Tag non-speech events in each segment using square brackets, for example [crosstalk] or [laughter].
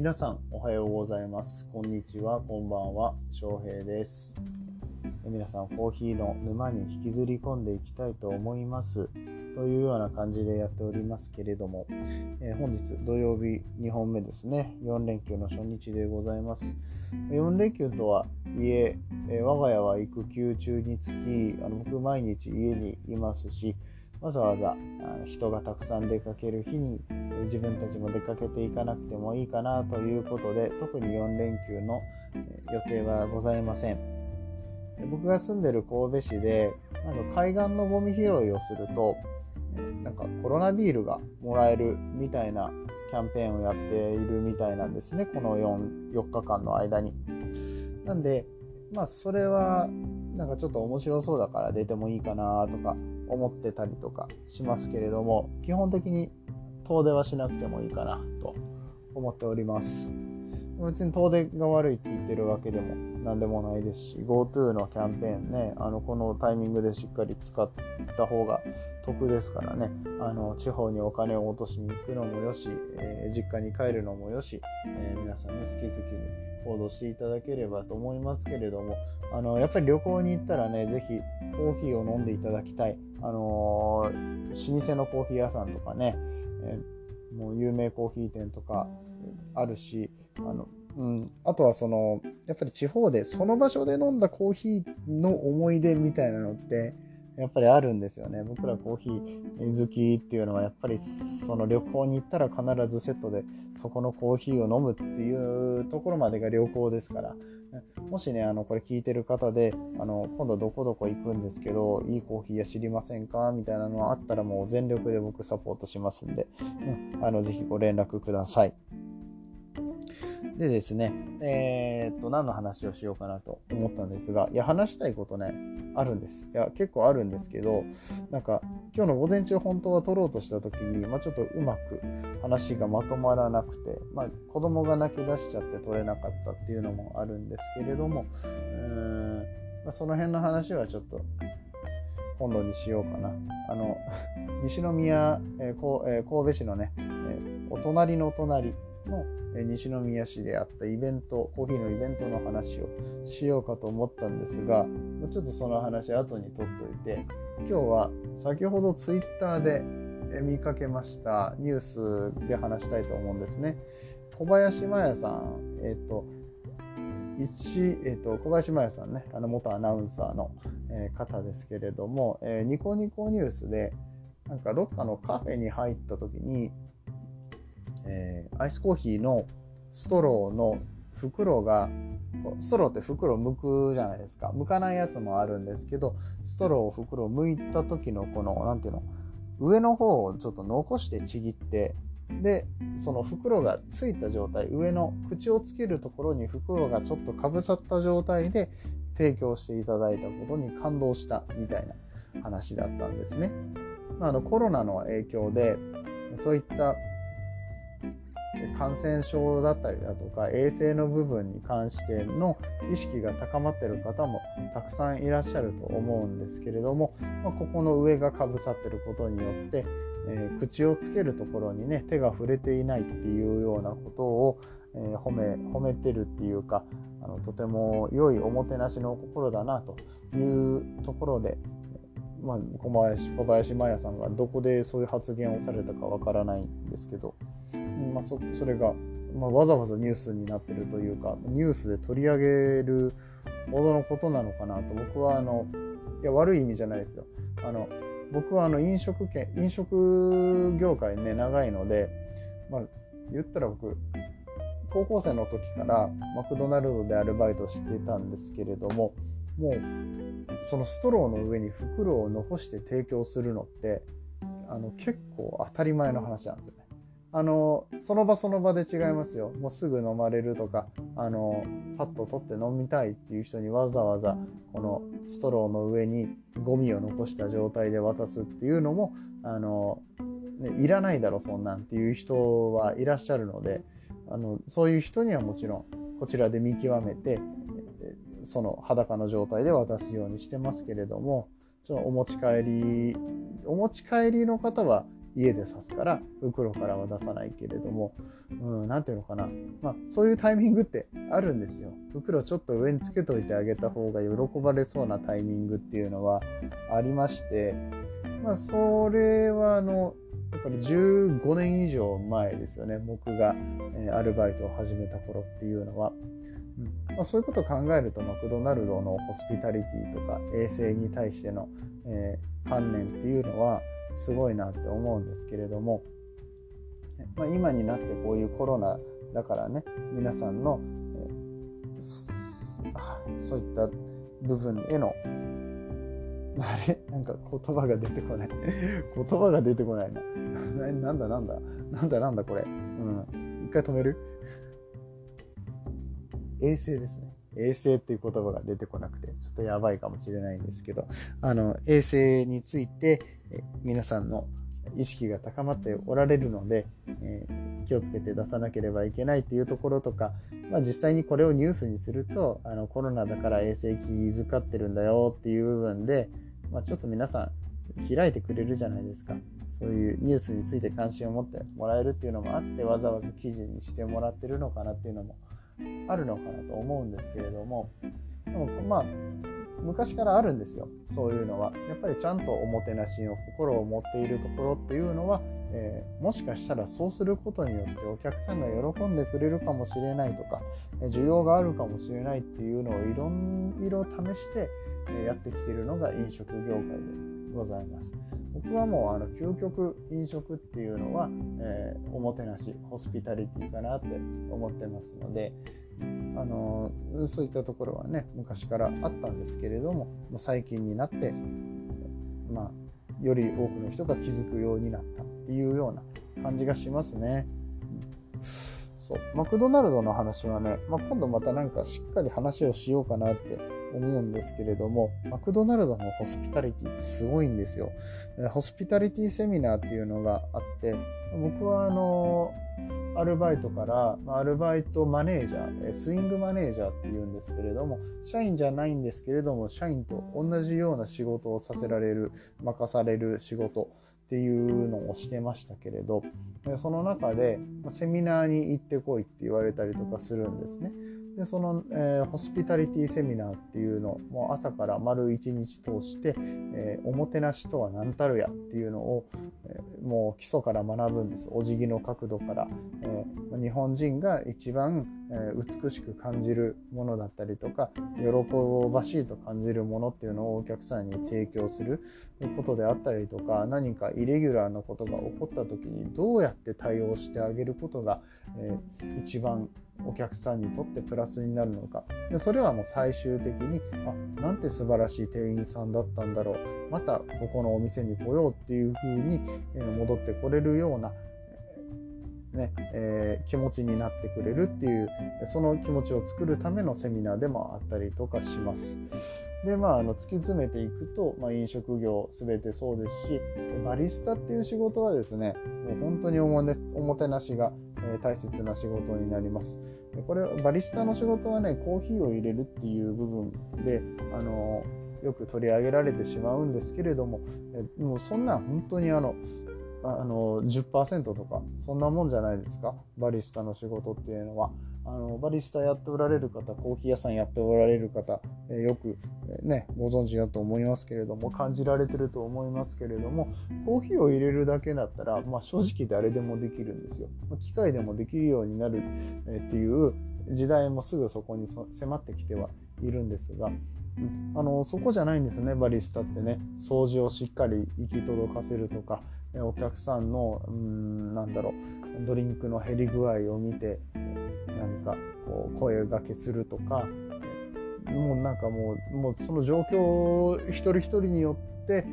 皆さんおはようございます。こんにちは。こんばんは。翔平です。皆さんコーヒーの沼に引きずり込んでいきたいと思います。というような感じでやっておりますけれども、えー、本日土曜日2本目ですね。4連休の初日でございます。4連休とはいええー、我が家は育休中につきあの僕毎日家にいますしわざわざ人がたくさん出かける日に自分たちも出かけていかなくてもいいかなということで特に4連休の予定はございません。僕が住んでる神戸市でなんか海岸のゴミ拾いをするとなんかコロナビールがもらえるみたいなキャンペーンをやっているみたいなんですねこの 4, 4日間の間に。なんでまあそれはなんかちょっと面白そうだから出てもいいかなとか思ってたりとかしますけれども基本的に遠出はしなくてもいいかなと思っております。別に遠出が悪いって言ってるわけでも何でもないですし GoTo のキャンペーンねあのこのタイミングでしっかり使った方が得ですからね。あの地方にお金を落としに行くのもよし、えー、実家に帰るのもよし、えー、皆さんね好き好きに行動していただければと思いますけれどもあのやっぱり旅行に行ったらね是非コーヒーを飲んでいただきたい。あのー、老舗のコーヒー屋さんとかね、え、もう有名コーヒー店とかあるしあのうん、あとはそのやっぱり地方でその場所で飲んだコーヒーの思い出みたいなのってやっぱりあるんですよね。僕らコーヒー好きっていうのはやっぱりその旅行に行ったら必ずセットでそこのコーヒーを飲むっていうところまでが旅行ですから。もしね、あの、これ聞いてる方で、あの、今度どこどこ行くんですけど、いいコーヒー屋知りませんか？みたいなのあったらもう全力で僕サポートしますんで、うん、あの、ぜひご連絡ください。でですね、えー、っと、何の話をしようかなと思ったんですが、いや、話したいことね、あるんです。いや、結構あるんですけど、なんか、今日の午前中本当は撮ろうとした時に、まあ、ちょっとうまく話がまとまらなくて、まあ、子供が泣き出しちゃって撮れなかったっていうのもあるんですけれども、うーん、まあ、その辺の話はちょっと、今度にしようかな。あの、西宮、えーこうえー、神戸市のね、えー、お隣のお隣の西宮市であったイベント、コーヒーのイベントの話をしようかと思ったんですが、ちょっとその話後に取っといて、今日は先ほどツイッターで見かけましたニュースで話したいと思うんですね。小林麻也さん、えっ、ー、と、一、えっ、ー、と、小林麻也さんね、あの元アナウンサーの、え、方ですけれども、えニコニコニュースで、なんかどっかのカフェに入った時に、えー、アイスコーヒーのストローの袋がストローって袋剥くじゃないですか剥かないやつもあるんですけどストローを袋を剥いた時のこの何ていうの上の方をちょっと残してちぎってでその袋がついた状態上の口をつけるところに袋がちょっとかぶさった状態で提供していただいたことに感動したみたいな話だったんですね。あのコロナの影響でそういった感染症だったりだとか衛生の部分に関しての意識が高まってる方もたくさんいらっしゃると思うんですけれども、まあ、ここの上がかぶさってることによって、えー、口をつけるところにね手が触れていないっていうようなことを、えー、褒め褒めてるっていうかあのとても良いおもてなしの心だなというところでまあ、小林小林麻也さんがどこでそういう発言をされたかわからないんですけど、まあ、そそれが、まあ、わざわざニュースになってるというかニュースで取り上げるほどのことなのかなと僕はあのいや悪い意味じゃないですよあの僕はあの飲食店飲食業界ね長いので、まあ、言ったら僕高校生の時からマクドナルドでアルバイトしてたんですけれどももうそのストローの上に袋を残して提供するのってあの結構当たり前の話なんですよ。あのその場その場で違いますよ。もうすぐ飲まれるとかあのパッと取って飲みたいっていう人にわざわざこのストローの上にゴミを残した状態で渡すっていうのもあの、ね、いらないだろそんなんっていう人はいらっしゃるのであのそういう人にはもちろんこちらで見極めてその裸の状態で渡すようにしてますけれどもちょっとお持ち帰りお持ち帰りの方は家で刺すから袋からは出さないけれども何、ん、ていうのかな、まあ、そういうタイミングってあるんですよ。袋ちょっと上につけといてあげた方が喜ばれそうなタイミングっていうのはありましてまあそれはあのだから15年以上前ですよね。僕が、えアルバイトを始めた頃っていうのは。まあ、そういうことを考えるとマクドナルドのホスピタリティとか衛生に対しての、えー、観念っていうのはすごいなって思うんですけれども、まあ、今になってこういうコロナだからね皆さんの、えー、そういった部分への [laughs] あれ？なんか言葉が出てこない [laughs] 言葉が出てこないな。[laughs] なんだなんだ？なんだなんだこれ？うん。一回止める？衛生ですね。衛生っていう言葉が出てこなくて、ちょっとやばいかもしれないんですけど、あの、衛生について、え皆さんの意識が高まっておられるので、えー、気をつけて出さなければいけないっていうところとか、まあ、実際にこれをニュースにするとあのコロナだから衛生気遣ってるんだよっていう部分で、まあ、ちょっと皆さん開いてくれるじゃないですか。そういうニュースについて関心を持ってもらえるっていうのもあってわざわざ記事にしてもらってるのかなっていうのもあるのかなと思うんですけれども。でもまあ昔からあるんですよそういうのはやっぱりちゃんとおもてなしの心を持っているところっていうのは、えー、もしかしたらそうすることによってお客さんが喜んでくれるかもしれないとか需要があるかもしれないっていうのをいろいろ試してやってきているのが飲食業界でございます。僕はもうあの究極飲食っていうのは、えー、おもてなしホスピタリティかなって思ってますので、あのそういったところはね昔からあったんですけれども最近になって、まあ、より多くの人が気づくようになったっていうような感じがしますね。そうマクドナルドの話はね、まあ、今度またなんかしっかり話をしようかなって思うんですけれども、マクドナルドのホスピタリティってすごいんですよ。ホスピタリティセミナーっていうのがあって、僕はあの、アルバイトから、アルバイトマネージャー、スイングマネージャーっていうんですけれども、社員じゃないんですけれども、社員と同じような仕事をさせられる、任される仕事っていうのをしてましたけれど、その中でセミナーに行ってこいって言われたりとかするんですね。でその、えー、ホスピタリティセミナーっていうのも朝から丸一日通して、えー、おもてなしとは何たるやっていうのを、えー、もう基礎から学ぶんです。お辞儀の角度から、え日本人が一番、え美しく感じるものだったりとか喜ばしいと感じるものっていうのをお客さんに提供することであったりとか何かイレギュラーなことが起こった時にどうやって対応してあげることが、え一番お客さんにとってプラスになるのか。でそれはもう最終的にあなんて素晴らしい店員さんだったんだろう。またここのお店に来ようっていう風に戻ってこれるようなねえー、気持ちになってくれるっていうその気持ちを作るためのセミナーでもあったりとかします。でまあ、あの突き詰めていくと、まあ、飲食業全てそうですしバリスタっていう仕事はですねもう本当におも,、ね、おもてなしがえ大切な仕事になります。これバリスタの仕事はねコーヒーを入れるっていう部分であのよく取り上げられてしまうんですけれどももうそんな本当にあのあの10%とかそんなもんじゃないですか？バリスタの仕事っていうのは。あのバリスタやっておられる方コーヒー屋さんやっておられる方、え、よく、え、ね、ご存知だと思いますけれども感じられてると思いますけれどもコーヒーを入れるだけだったら、まあ、正直誰でもできるんですよ。機械でもできるようになる、え、っていう時代もすぐそこに迫ってきてはいるんですが、あのそこじゃないんですねバリスタってね掃除をしっかり行き届かせるとかお客さんのうんなんだろうドリンクの減り具合を見て何かこう声がけするとかもうなんかもうもうその状況一人一人によって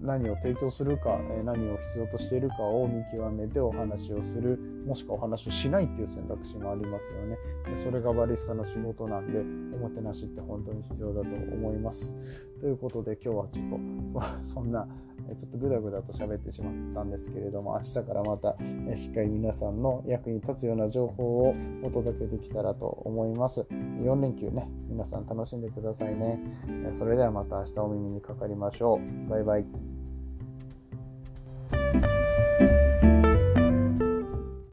何を提供するか、何を必要としているかを見極めてお話をするもしくはお話をしないっていう選択肢もありますよね。それがバリスタの仕事なんでおもてなしって本当に必要だと思います。ということで今日はちょっと [laughs] そんなちょっとぐだぐだと喋ってしまったんですけれども明日からまたしっかり皆さんの役に立つような情報をお届けできたらと思います。4連休ね皆さん楽しんでくださいね。それではまた明日お耳にかかりましょう。バイバイ。